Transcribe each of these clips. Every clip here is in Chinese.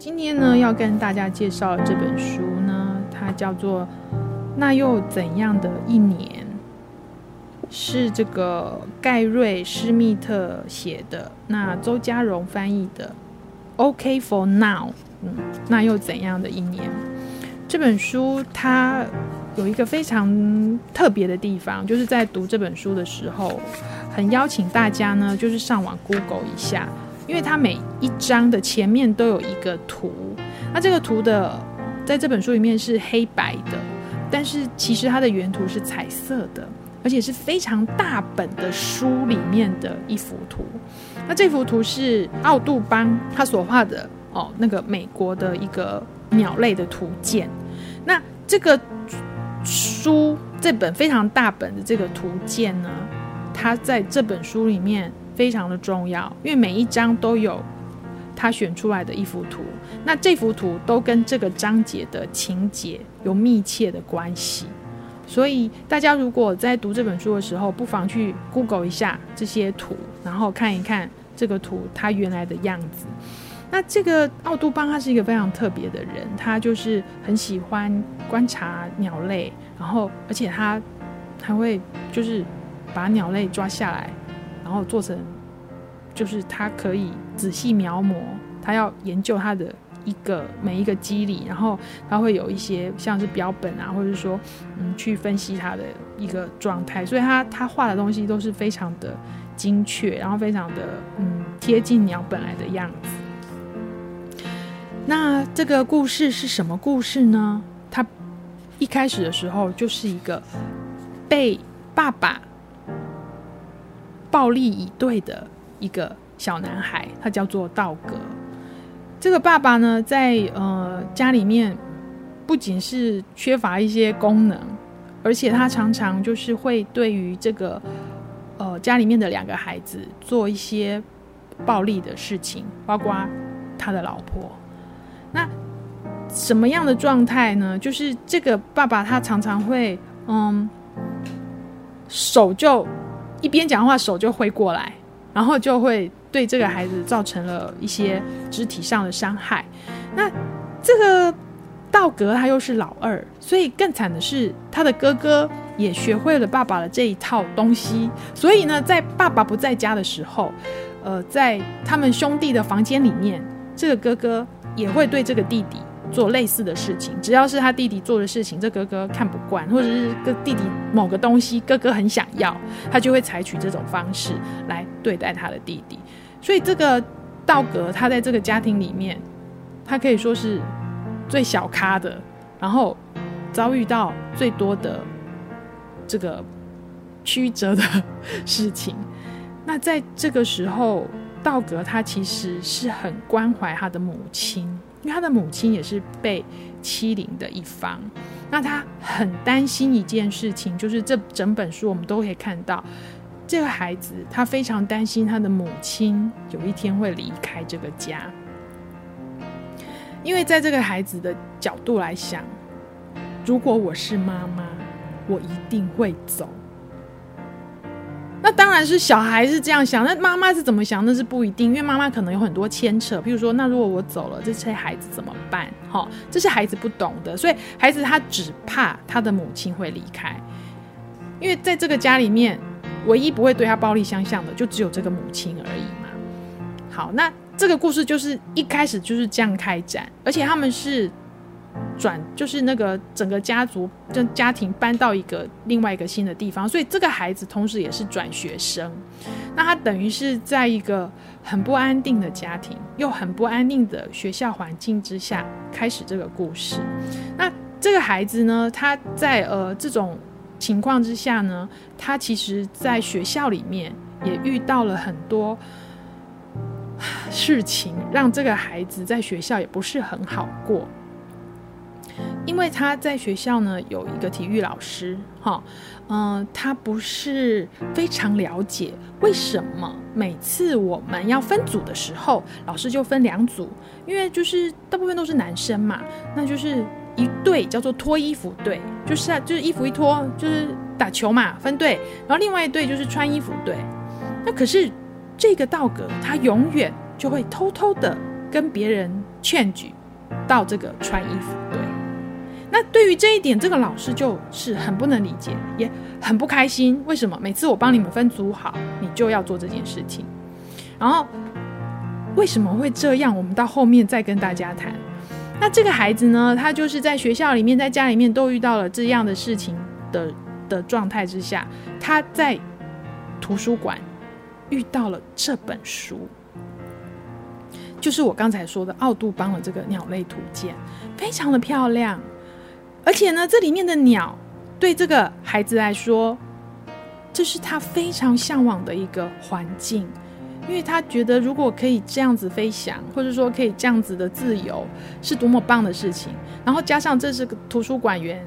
今天呢，要跟大家介绍这本书呢，它叫做《那又怎样的一年》，是这个盖瑞·施密特写的，那周嘉荣翻译的。OK for now，嗯，那又怎样的一年？这本书它有一个非常特别的地方，就是在读这本书的时候，很邀请大家呢，就是上网 Google 一下，因为它每一章的前面都有一个图，那这个图的在这本书里面是黑白的，但是其实它的原图是彩色的。而且是非常大本的书里面的一幅图，那这幅图是奥杜邦他所画的哦，那个美国的一个鸟类的图鉴。那这个书这本非常大本的这个图鉴呢，它在这本书里面非常的重要，因为每一章都有他选出来的一幅图，那这幅图都跟这个章节的情节有密切的关系。所以大家如果在读这本书的时候，不妨去 Google 一下这些图，然后看一看这个图它原来的样子。那这个奥杜邦他是一个非常特别的人，他就是很喜欢观察鸟类，然后而且他还会就是把鸟类抓下来，然后做成就是他可以仔细描摹，他要研究他的。一个每一个肌理，然后他会有一些像是标本啊，或者说嗯，去分析他的一个状态，所以他他画的东西都是非常的精确，然后非常的嗯贴近鸟本来的样子。那这个故事是什么故事呢？他一开始的时候就是一个被爸爸暴力以对的一个小男孩，他叫做道格。这个爸爸呢，在呃家里面不仅是缺乏一些功能，而且他常常就是会对于这个呃家里面的两个孩子做一些暴力的事情，包括他的老婆。那什么样的状态呢？就是这个爸爸他常常会嗯手就一边讲话，手就挥过来，然后就会。对这个孩子造成了一些肢体上的伤害。那这个道格他又是老二，所以更惨的是他的哥哥也学会了爸爸的这一套东西。所以呢，在爸爸不在家的时候，呃，在他们兄弟的房间里面，这个哥哥也会对这个弟弟做类似的事情。只要是他弟弟做的事情，这哥哥看不惯，或者是个弟弟某个东西哥哥很想要，他就会采取这种方式来对待他的弟弟。所以这个道格他在这个家庭里面，他可以说是最小咖的，然后遭遇到最多的这个 曲折的事情。那在这个时候，道格他其实是很关怀他的母亲，因为他的母亲也是被欺凌的一方。那他很担心一件事情，就是这整本书我们都可以看到。这个孩子他非常担心他的母亲有一天会离开这个家，因为在这个孩子的角度来想，如果我是妈妈，我一定会走。那当然是小孩是这样想，那妈妈是怎么想？那是不一定，因为妈妈可能有很多牵扯。譬如说，那如果我走了，这些孩子怎么办？哈，这是孩子不懂的，所以孩子他只怕他的母亲会离开，因为在这个家里面。唯一不会对他暴力相向的，就只有这个母亲而已嘛。好，那这个故事就是一开始就是这样开展，而且他们是转，就是那个整个家族、就家庭搬到一个另外一个新的地方，所以这个孩子同时也是转学生。那他等于是在一个很不安定的家庭，又很不安定的学校环境之下开始这个故事。那这个孩子呢，他在呃这种。情况之下呢，他其实在学校里面也遇到了很多 事情，让这个孩子在学校也不是很好过。因为他在学校呢有一个体育老师，哈，嗯，他不是非常了解为什么每次我们要分组的时候，老师就分两组，因为就是大部分都是男生嘛，那就是。一队叫做脱衣服队，就是啊，就是衣服一脱就是打球嘛，分队。然后另外一队就是穿衣服队。那可是这个道格他永远就会偷偷的跟别人劝举到这个穿衣服队。那对于这一点，这个老师就是很不能理解，也很不开心。为什么每次我帮你们分组好，你就要做这件事情？然后为什么会这样？我们到后面再跟大家谈。那这个孩子呢，他就是在学校里面，在家里面都遇到了这样的事情的的状态之下，他在图书馆遇到了这本书，就是我刚才说的奥杜邦的这个鸟类图鉴，非常的漂亮。而且呢，这里面的鸟对这个孩子来说，这是他非常向往的一个环境，因为他觉得如果可以这样子飞翔，或者说可以这样子的自由，是多么棒的事情。然后加上这是个图书馆员，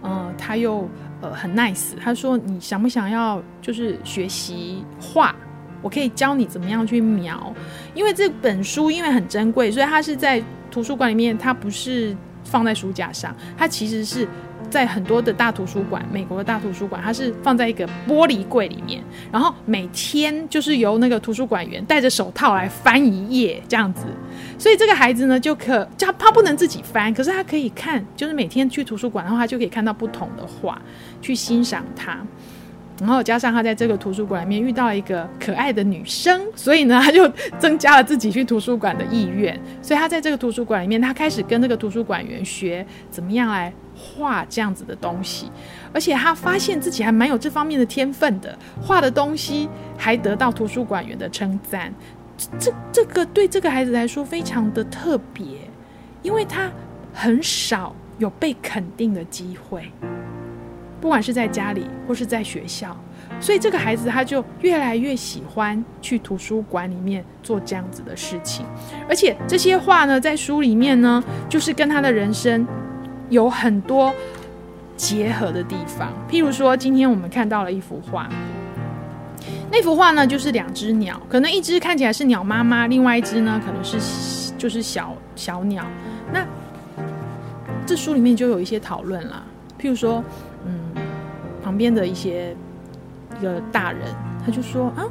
呃，他又呃很 nice，他说你想不想要就是学习画？我可以教你怎么样去描，因为这本书因为很珍贵，所以它是在图书馆里面，它不是。放在书架上，它其实是在很多的大图书馆，美国的大图书馆，它是放在一个玻璃柜里面，然后每天就是由那个图书馆员戴着手套来翻一页这样子，所以这个孩子呢就可，他他不能自己翻，可是他可以看，就是每天去图书馆的话，他就可以看到不同的画，去欣赏它。然后加上他在这个图书馆里面遇到一个可爱的女生，所以呢，他就增加了自己去图书馆的意愿。所以他在这个图书馆里面，他开始跟这个图书馆员学怎么样来画这样子的东西，而且他发现自己还蛮有这方面的天分的，画的东西还得到图书馆员的称赞。这这个对这个孩子来说非常的特别，因为他很少有被肯定的机会。不管是在家里或是在学校，所以这个孩子他就越来越喜欢去图书馆里面做这样子的事情，而且这些画呢，在书里面呢，就是跟他的人生有很多结合的地方。譬如说，今天我们看到了一幅画，那幅画呢，就是两只鸟，可能一只看起来是鸟妈妈，另外一只呢，可能是就是小小鸟。那这书里面就有一些讨论啦，譬如说。嗯，旁边的一些一个大人，他就说啊，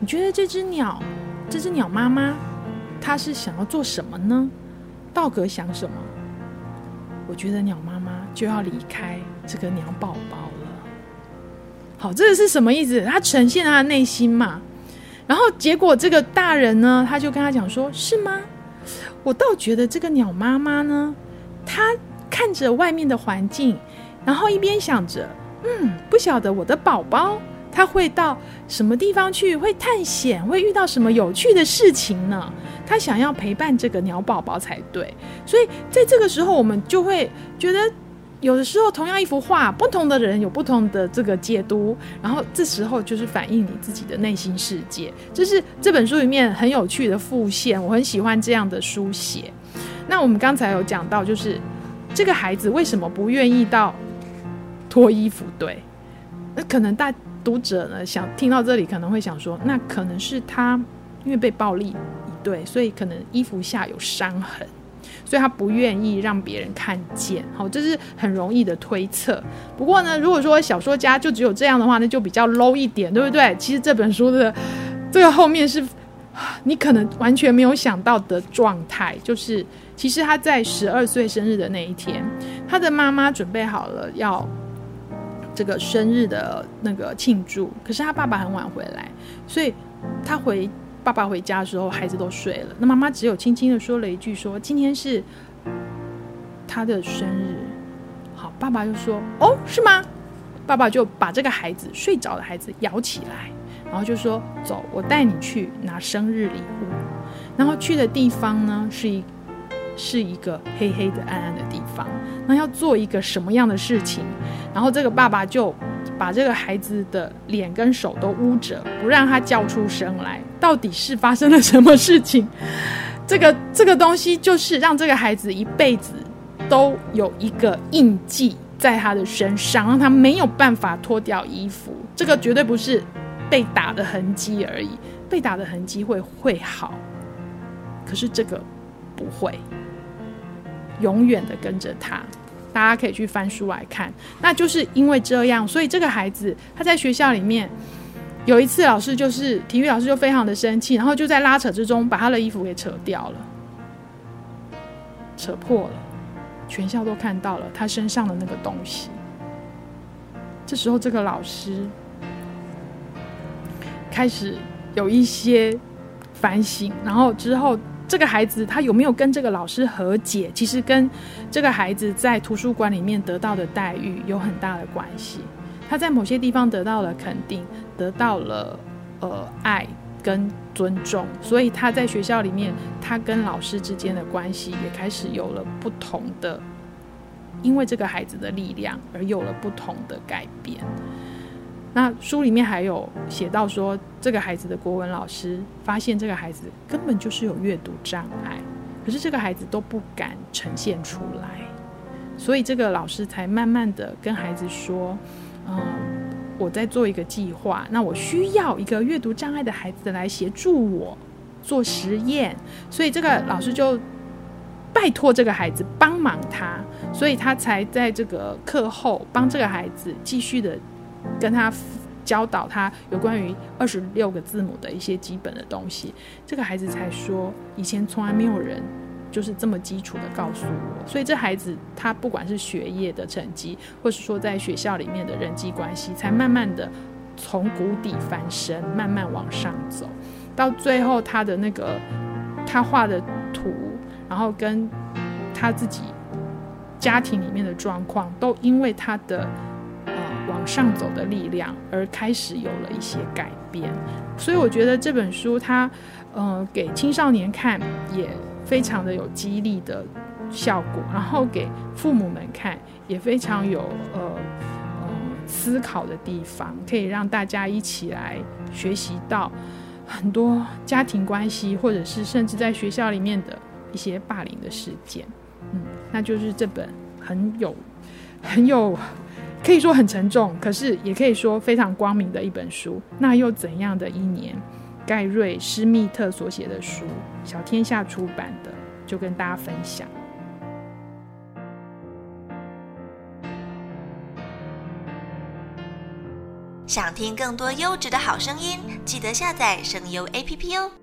你觉得这只鸟，这只鸟妈妈，它是想要做什么呢？道格想什么？我觉得鸟妈妈就要离开这个鸟宝宝了。好，这个是什么意思？他呈现他的内心嘛。然后结果这个大人呢，他就跟他讲说，是吗？我倒觉得这个鸟妈妈呢，她看着外面的环境。然后一边想着，嗯，不晓得我的宝宝他会到什么地方去，会探险，会遇到什么有趣的事情呢？他想要陪伴这个鸟宝宝才对。所以在这个时候，我们就会觉得，有的时候同样一幅画，不同的人有不同的这个解读。然后这时候就是反映你自己的内心世界。这是这本书里面很有趣的复现，我很喜欢这样的书写。那我们刚才有讲到，就是这个孩子为什么不愿意到？脱衣服，对，那可能大读者呢想听到这里，可能会想说，那可能是他因为被暴力对，所以可能衣服下有伤痕，所以他不愿意让别人看见。好，这是很容易的推测。不过呢，如果说小说家就只有这样的话，那就比较 low 一点，对不对？其实这本书的这个后面是你可能完全没有想到的状态，就是其实他在十二岁生日的那一天，他的妈妈准备好了要。这个生日的那个庆祝，可是他爸爸很晚回来，所以他回爸爸回家的时候，孩子都睡了。那妈妈只有轻轻的说了一句说：“今天是他的生日。”好，爸爸就说：“哦，是吗？”爸爸就把这个孩子睡着的孩子摇起来，然后就说：“走，我带你去拿生日礼物。”然后去的地方呢，是一是一个黑黑的、暗暗的地方。那要做一个什么样的事情？然后这个爸爸就把这个孩子的脸跟手都捂着，不让他叫出声来。到底是发生了什么事情？这个这个东西就是让这个孩子一辈子都有一个印记在他的身上，让他没有办法脱掉衣服。这个绝对不是被打的痕迹而已，被打的痕迹会会好，可是这个不会。永远的跟着他，大家可以去翻书来看。那就是因为这样，所以这个孩子他在学校里面有一次，老师就是体育老师就非常的生气，然后就在拉扯之中把他的衣服给扯掉了。扯破了，全校都看到了他身上的那个东西。这时候，这个老师开始有一些反省，然后之后。这个孩子他有没有跟这个老师和解？其实跟这个孩子在图书馆里面得到的待遇有很大的关系。他在某些地方得到了肯定，得到了呃爱跟尊重，所以他在学校里面，他跟老师之间的关系也开始有了不同的，因为这个孩子的力量而有了不同的改变。那书里面还有写到说，这个孩子的国文老师发现这个孩子根本就是有阅读障碍，可是这个孩子都不敢呈现出来，所以这个老师才慢慢的跟孩子说：“嗯，我在做一个计划，那我需要一个阅读障碍的孩子来协助我做实验，所以这个老师就拜托这个孩子帮忙他，所以他才在这个课后帮这个孩子继续的。”跟他教导他有关于二十六个字母的一些基本的东西，这个孩子才说，以前从来没有人就是这么基础的告诉我。所以这孩子他不管是学业的成绩，或是说在学校里面的人际关系，才慢慢的从谷底翻身，慢慢往上走，到最后他的那个他画的图，然后跟他自己家庭里面的状况，都因为他的。往上走的力量，而开始有了一些改变，所以我觉得这本书它，呃，给青少年看也非常的有激励的效果，然后给父母们看也非常有呃呃思考的地方，可以让大家一起来学习到很多家庭关系，或者是甚至在学校里面的一些霸凌的事件，嗯，那就是这本很有很有。可以说很沉重，可是也可以说非常光明的一本书。那又怎样的一年？盖瑞·施密特所写的书，小天下出版的，就跟大家分享。想听更多优质的好声音，记得下载声优 APP 哦。